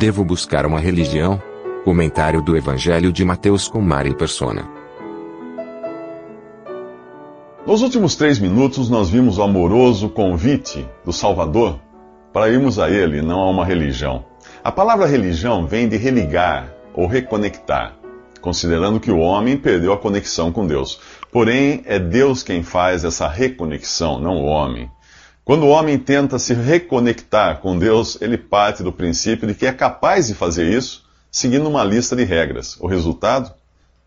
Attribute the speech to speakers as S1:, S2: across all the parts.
S1: Devo buscar uma religião? Comentário do Evangelho de Mateus com Mari Persona.
S2: Nos últimos três minutos, nós vimos o amoroso convite do Salvador para irmos a Ele, não a uma religião. A palavra religião vem de religar ou reconectar, considerando que o homem perdeu a conexão com Deus. Porém, é Deus quem faz essa reconexão, não o homem. Quando o homem tenta se reconectar com Deus, ele parte do princípio de que é capaz de fazer isso seguindo uma lista de regras. O resultado?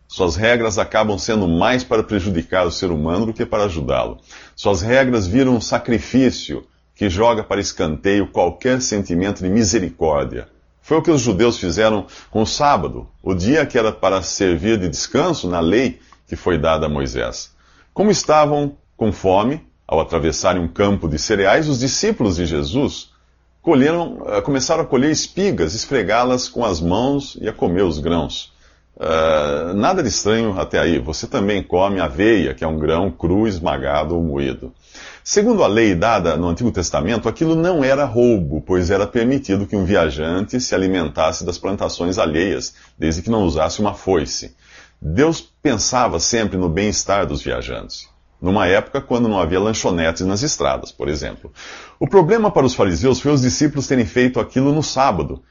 S2: Suas regras acabam sendo mais para prejudicar o ser humano do que para ajudá-lo. Suas regras viram um sacrifício que joga para escanteio qualquer sentimento de misericórdia. Foi o que os judeus fizeram com o sábado, o dia que era para servir de descanso na lei que foi dada a Moisés. Como estavam com fome, ao atravessarem um campo de cereais, os discípulos de Jesus colheram, eh, começaram a colher espigas, esfregá-las com as mãos e a comer os grãos. Uh, nada de estranho até aí. Você também come aveia, que é um grão cru, esmagado ou moído. Segundo a lei dada no Antigo Testamento, aquilo não era roubo, pois era permitido que um viajante se alimentasse das plantações alheias, desde que não usasse uma foice. Deus pensava sempre no bem-estar dos viajantes. Numa época quando não havia lanchonetes nas estradas, por exemplo. O problema para os fariseus foi os discípulos terem feito aquilo no sábado.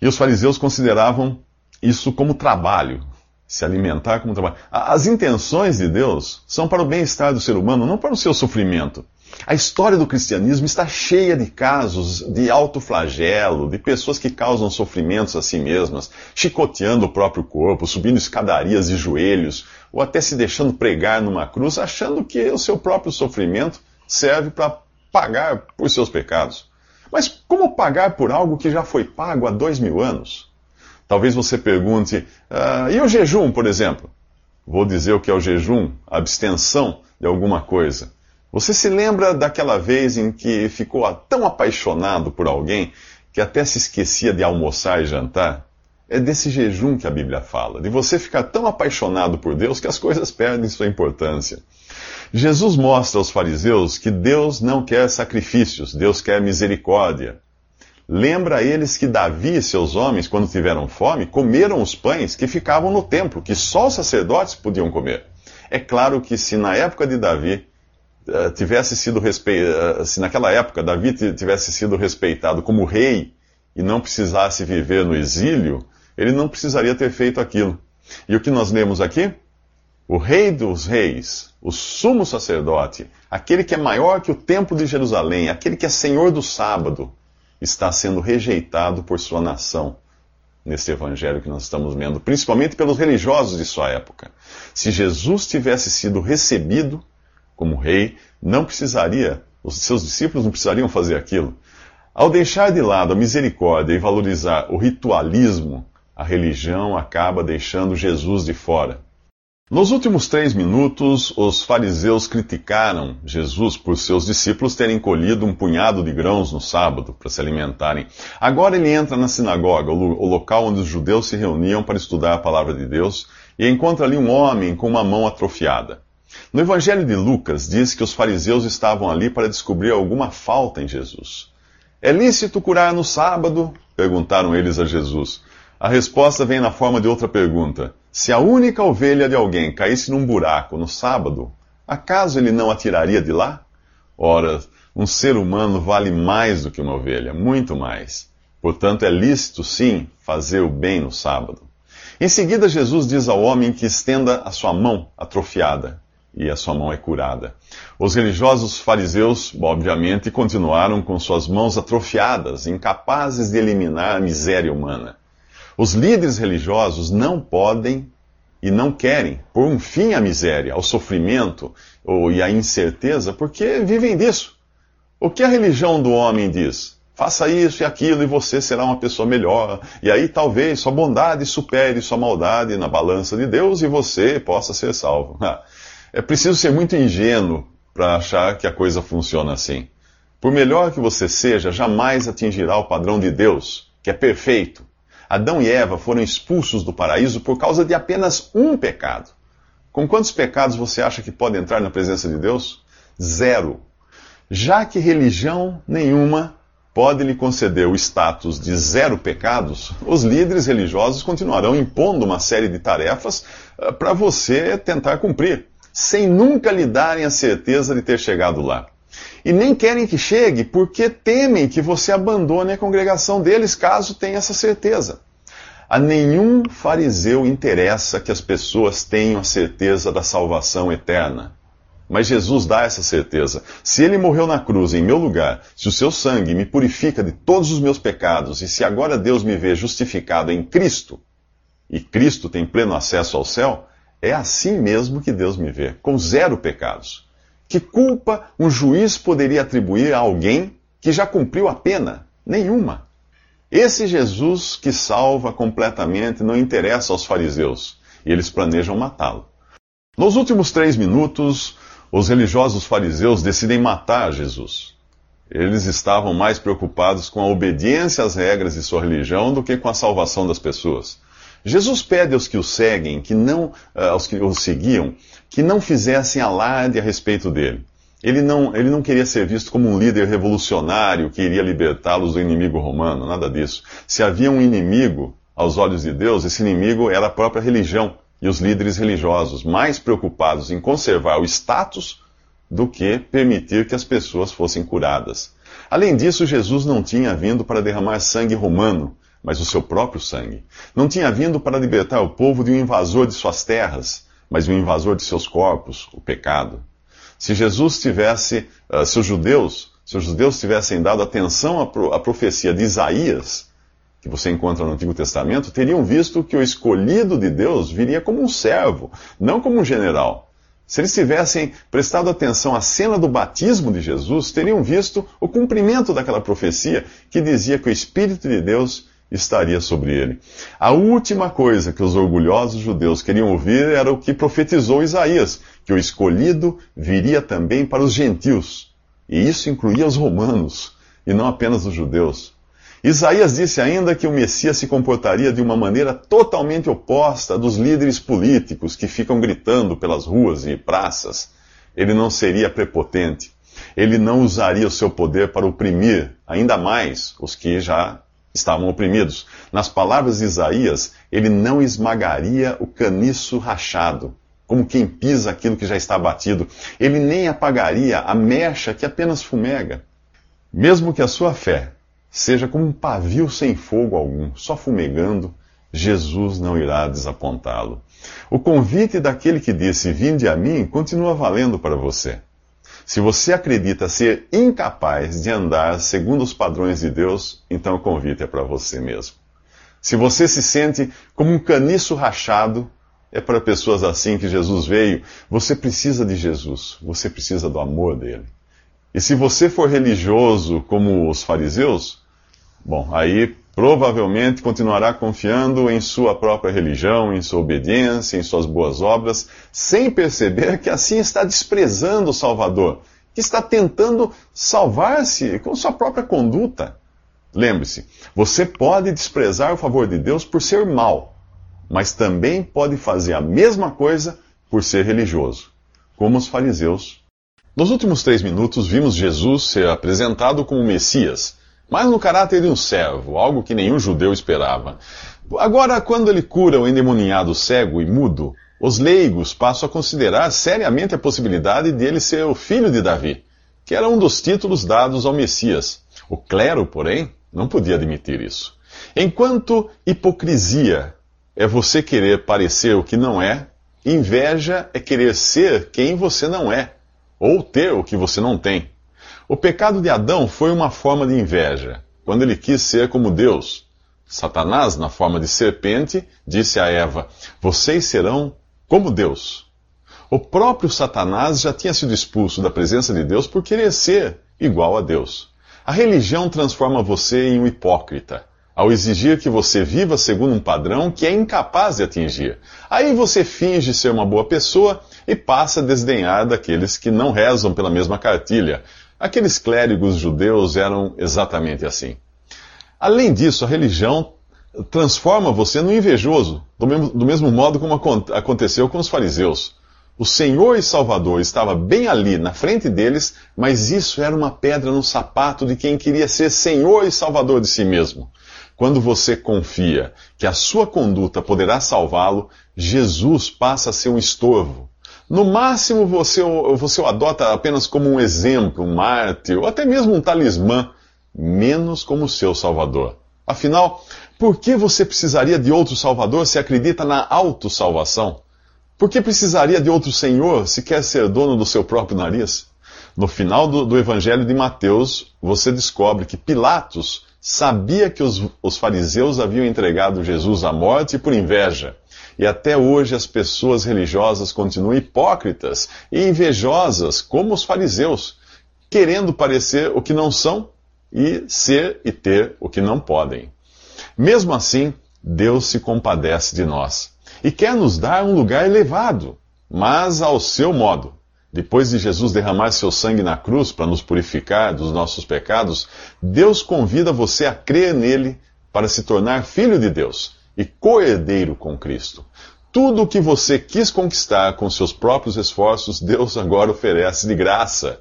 S2: E os fariseus consideravam isso como trabalho, se alimentar como trabalho. As intenções de Deus são para o bem-estar do ser humano, não para o seu sofrimento. A história do cristianismo está cheia de casos de alto flagelo, de pessoas que causam sofrimentos a si mesmas, chicoteando o próprio corpo, subindo escadarias de joelhos, ou até se deixando pregar numa cruz, achando que o seu próprio sofrimento serve para pagar por seus pecados. Mas como pagar por algo que já foi pago há dois mil anos? Talvez você pergunte, ah, e o jejum, por exemplo? Vou dizer o que é o jejum, a abstenção de alguma coisa. Você se lembra daquela vez em que ficou tão apaixonado por alguém que até se esquecia de almoçar e jantar? É desse jejum que a Bíblia fala, de você ficar tão apaixonado por Deus que as coisas perdem sua importância. Jesus mostra aos fariseus que Deus não quer sacrifícios, Deus quer misericórdia. Lembra a eles que Davi e seus homens, quando tiveram fome, comeram os pães que ficavam no templo, que só os sacerdotes podiam comer. É claro que se na época de Davi uh, tivesse sido respeitado, uh, se naquela época Davi tivesse sido respeitado como rei e não precisasse viver no exílio, ele não precisaria ter feito aquilo. E o que nós lemos aqui? O rei dos reis, o sumo sacerdote, aquele que é maior que o templo de Jerusalém, aquele que é senhor do sábado, está sendo rejeitado por sua nação nesse evangelho que nós estamos vendo, principalmente pelos religiosos de sua época. Se Jesus tivesse sido recebido como rei, não precisaria, os seus discípulos não precisariam fazer aquilo. Ao deixar de lado a misericórdia e valorizar o ritualismo, a religião acaba deixando Jesus de fora. Nos últimos três minutos, os fariseus criticaram Jesus por seus discípulos terem colhido um punhado de grãos no sábado para se alimentarem. Agora ele entra na sinagoga, o local onde os judeus se reuniam para estudar a palavra de Deus, e encontra ali um homem com uma mão atrofiada. No Evangelho de Lucas diz que os fariseus estavam ali para descobrir alguma falta em Jesus. É lícito curar no sábado? perguntaram eles a Jesus. A resposta vem na forma de outra pergunta. Se a única ovelha de alguém caísse num buraco no sábado, acaso ele não a tiraria de lá? Ora, um ser humano vale mais do que uma ovelha, muito mais. Portanto, é lícito, sim, fazer o bem no sábado. Em seguida, Jesus diz ao homem que estenda a sua mão atrofiada, e a sua mão é curada. Os religiosos fariseus, obviamente, continuaram com suas mãos atrofiadas, incapazes de eliminar a miséria humana. Os líderes religiosos não podem e não querem pôr um fim à miséria, ao sofrimento ou, e à incerteza, porque vivem disso. O que a religião do homem diz? Faça isso e aquilo e você será uma pessoa melhor. E aí talvez sua bondade supere sua maldade na balança de Deus e você possa ser salvo. É preciso ser muito ingênuo para achar que a coisa funciona assim. Por melhor que você seja, jamais atingirá o padrão de Deus, que é perfeito. Adão e Eva foram expulsos do paraíso por causa de apenas um pecado. Com quantos pecados você acha que pode entrar na presença de Deus? Zero. Já que religião nenhuma pode lhe conceder o status de zero pecados, os líderes religiosos continuarão impondo uma série de tarefas uh, para você tentar cumprir, sem nunca lhe darem a certeza de ter chegado lá. E nem querem que chegue porque temem que você abandone a congregação deles caso tenha essa certeza. A nenhum fariseu interessa que as pessoas tenham a certeza da salvação eterna. Mas Jesus dá essa certeza. Se ele morreu na cruz em meu lugar, se o seu sangue me purifica de todos os meus pecados, e se agora Deus me vê justificado em Cristo, e Cristo tem pleno acesso ao céu, é assim mesmo que Deus me vê, com zero pecados. Que culpa um juiz poderia atribuir a alguém que já cumpriu a pena? Nenhuma. Esse Jesus que salva completamente não interessa aos fariseus e eles planejam matá-lo. Nos últimos três minutos, os religiosos fariseus decidem matar Jesus. Eles estavam mais preocupados com a obediência às regras de sua religião do que com a salvação das pessoas. Jesus pede aos que o seguem, que não, uh, aos que o seguiam, que não fizessem alarde a respeito dele. Ele não, ele não queria ser visto como um líder revolucionário que iria libertá-los do inimigo romano, nada disso. Se havia um inimigo aos olhos de Deus, esse inimigo era a própria religião e os líderes religiosos, mais preocupados em conservar o status do que permitir que as pessoas fossem curadas. Além disso, Jesus não tinha vindo para derramar sangue romano, mas o seu próprio sangue. Não tinha vindo para libertar o povo de um invasor de suas terras, mas um invasor de seus corpos, o pecado. Se Jesus tivesse, uh, se os judeus, se os judeus tivessem dado atenção à, pro, à profecia de Isaías, que você encontra no Antigo Testamento, teriam visto que o escolhido de Deus viria como um servo, não como um general. Se eles tivessem prestado atenção à cena do batismo de Jesus, teriam visto o cumprimento daquela profecia que dizia que o Espírito de Deus estaria sobre ele. A última coisa que os orgulhosos judeus queriam ouvir era o que profetizou Isaías, que o escolhido viria também para os gentios. E isso incluía os romanos, e não apenas os judeus. Isaías disse ainda que o Messias se comportaria de uma maneira totalmente oposta dos líderes políticos que ficam gritando pelas ruas e praças. Ele não seria prepotente. Ele não usaria o seu poder para oprimir ainda mais os que já estavam oprimidos. Nas palavras de Isaías, ele não esmagaria o caniço rachado, como quem pisa aquilo que já está batido. Ele nem apagaria a mecha que apenas fumega. Mesmo que a sua fé seja como um pavio sem fogo algum, só fumegando, Jesus não irá desapontá-lo. O convite daquele que disse: Vinde a mim, continua valendo para você. Se você acredita ser incapaz de andar segundo os padrões de Deus, então o convite é para você mesmo. Se você se sente como um caniço rachado, é para pessoas assim que Jesus veio. Você precisa de Jesus, você precisa do amor dele. E se você for religioso como os fariseus, bom, aí provavelmente continuará confiando em sua própria religião, em sua obediência, em suas boas obras, sem perceber que assim está desprezando o Salvador, que está tentando salvar-se com sua própria conduta. Lembre-se, você pode desprezar o favor de Deus por ser mau, mas também pode fazer a mesma coisa por ser religioso, como os fariseus. Nos últimos três minutos, vimos Jesus ser apresentado como Messias mas no caráter de um servo, algo que nenhum judeu esperava. Agora, quando ele cura o endemoniado cego e mudo, os leigos passam a considerar seriamente a possibilidade de ele ser o filho de Davi, que era um dos títulos dados ao Messias. O clero, porém, não podia admitir isso. Enquanto hipocrisia é você querer parecer o que não é, inveja é querer ser quem você não é, ou ter o que você não tem. O pecado de Adão foi uma forma de inveja, quando ele quis ser como Deus. Satanás, na forma de serpente, disse a Eva: Vocês serão como Deus. O próprio Satanás já tinha sido expulso da presença de Deus por querer ser igual a Deus. A religião transforma você em um hipócrita, ao exigir que você viva segundo um padrão que é incapaz de atingir. Aí você finge ser uma boa pessoa e passa a desdenhar daqueles que não rezam pela mesma cartilha. Aqueles clérigos judeus eram exatamente assim. Além disso, a religião transforma você no invejoso, do mesmo, do mesmo modo como aconteceu com os fariseus. O Senhor e Salvador estava bem ali, na frente deles, mas isso era uma pedra no sapato de quem queria ser Senhor e Salvador de si mesmo. Quando você confia que a sua conduta poderá salvá-lo, Jesus passa a ser um estorvo. No máximo, você, você o adota apenas como um exemplo, um mártir, ou até mesmo um talismã, menos como seu Salvador. Afinal, por que você precisaria de outro Salvador se acredita na autossalvação? Por que precisaria de outro Senhor se quer ser dono do seu próprio nariz? No final do, do Evangelho de Mateus, você descobre que Pilatos sabia que os, os fariseus haviam entregado Jesus à morte por inveja. E até hoje as pessoas religiosas continuam hipócritas e invejosas, como os fariseus, querendo parecer o que não são e ser e ter o que não podem. Mesmo assim, Deus se compadece de nós e quer nos dar um lugar elevado, mas ao seu modo. Depois de Jesus derramar seu sangue na cruz para nos purificar dos nossos pecados, Deus convida você a crer nele para se tornar filho de Deus e co-herdeiro com Cristo. Tudo o que você quis conquistar com seus próprios esforços, Deus agora oferece de graça.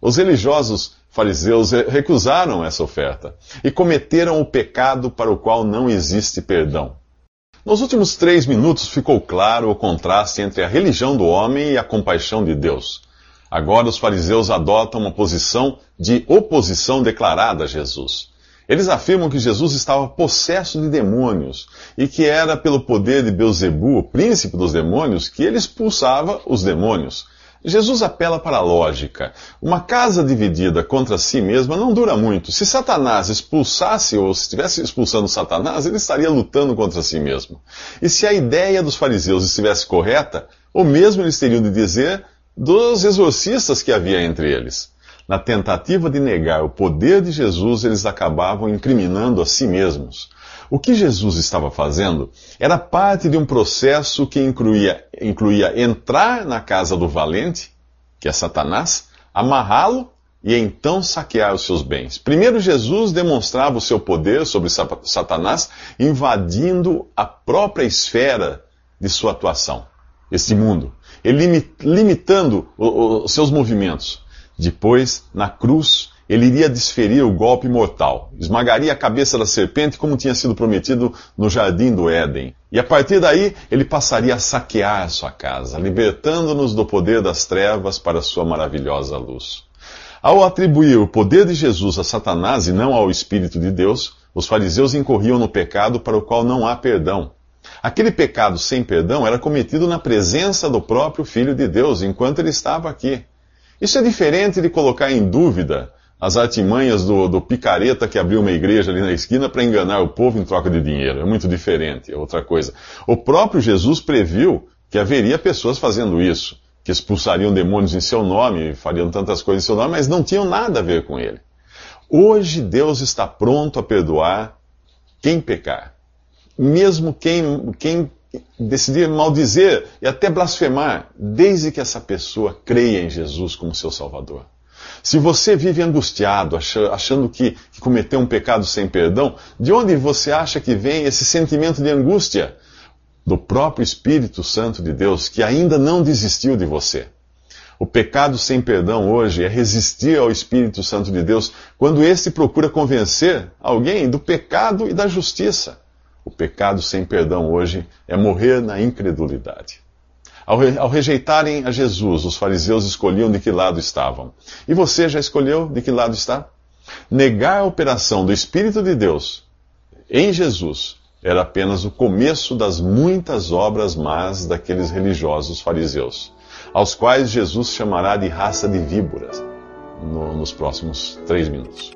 S2: Os religiosos fariseus recusaram essa oferta e cometeram o pecado para o qual não existe perdão. Nos últimos três minutos ficou claro o contraste entre a religião do homem e a compaixão de Deus. Agora os fariseus adotam uma posição de oposição declarada a Jesus. Eles afirmam que Jesus estava possesso de demônios e que era pelo poder de Beuzebu, o príncipe dos demônios, que ele expulsava os demônios. Jesus apela para a lógica. Uma casa dividida contra si mesma não dura muito. Se Satanás expulsasse ou se estivesse expulsando Satanás, ele estaria lutando contra si mesmo. E se a ideia dos fariseus estivesse correta, o mesmo eles teriam de dizer dos exorcistas que havia entre eles. Na tentativa de negar o poder de Jesus, eles acabavam incriminando a si mesmos. O que Jesus estava fazendo era parte de um processo que incluía, incluía entrar na casa do valente, que é Satanás, amarrá-lo e então saquear os seus bens. Primeiro, Jesus demonstrava o seu poder sobre Satanás, invadindo a própria esfera de sua atuação, este mundo, ele limitando os seus movimentos. Depois, na cruz, ele iria desferir o golpe mortal, esmagaria a cabeça da serpente como tinha sido prometido no jardim do Éden. E a partir daí, ele passaria a saquear sua casa, libertando-nos do poder das trevas para sua maravilhosa luz. Ao atribuir o poder de Jesus a Satanás e não ao Espírito de Deus, os fariseus incorriam no pecado para o qual não há perdão. Aquele pecado sem perdão era cometido na presença do próprio Filho de Deus, enquanto ele estava aqui. Isso é diferente de colocar em dúvida as artimanhas do, do picareta que abriu uma igreja ali na esquina para enganar o povo em troca de dinheiro. É muito diferente, é outra coisa. O próprio Jesus previu que haveria pessoas fazendo isso, que expulsariam demônios em seu nome, fariam tantas coisas em seu nome, mas não tinham nada a ver com ele. Hoje Deus está pronto a perdoar quem pecar. Mesmo quem, quem decidir maldizer e até blasfemar, desde que essa pessoa creia em Jesus como seu Salvador. Se você vive angustiado, achando que, que cometeu um pecado sem perdão, de onde você acha que vem esse sentimento de angústia? Do próprio Espírito Santo de Deus, que ainda não desistiu de você. O pecado sem perdão hoje é resistir ao Espírito Santo de Deus quando este procura convencer alguém do pecado e da justiça. O pecado sem perdão hoje é morrer na incredulidade. Ao, re, ao rejeitarem a Jesus, os fariseus escolhiam de que lado estavam. E você já escolheu de que lado está? Negar a operação do Espírito de Deus em Jesus era apenas o começo das muitas obras más daqueles religiosos fariseus, aos quais Jesus chamará de raça de víboras no, nos próximos três minutos.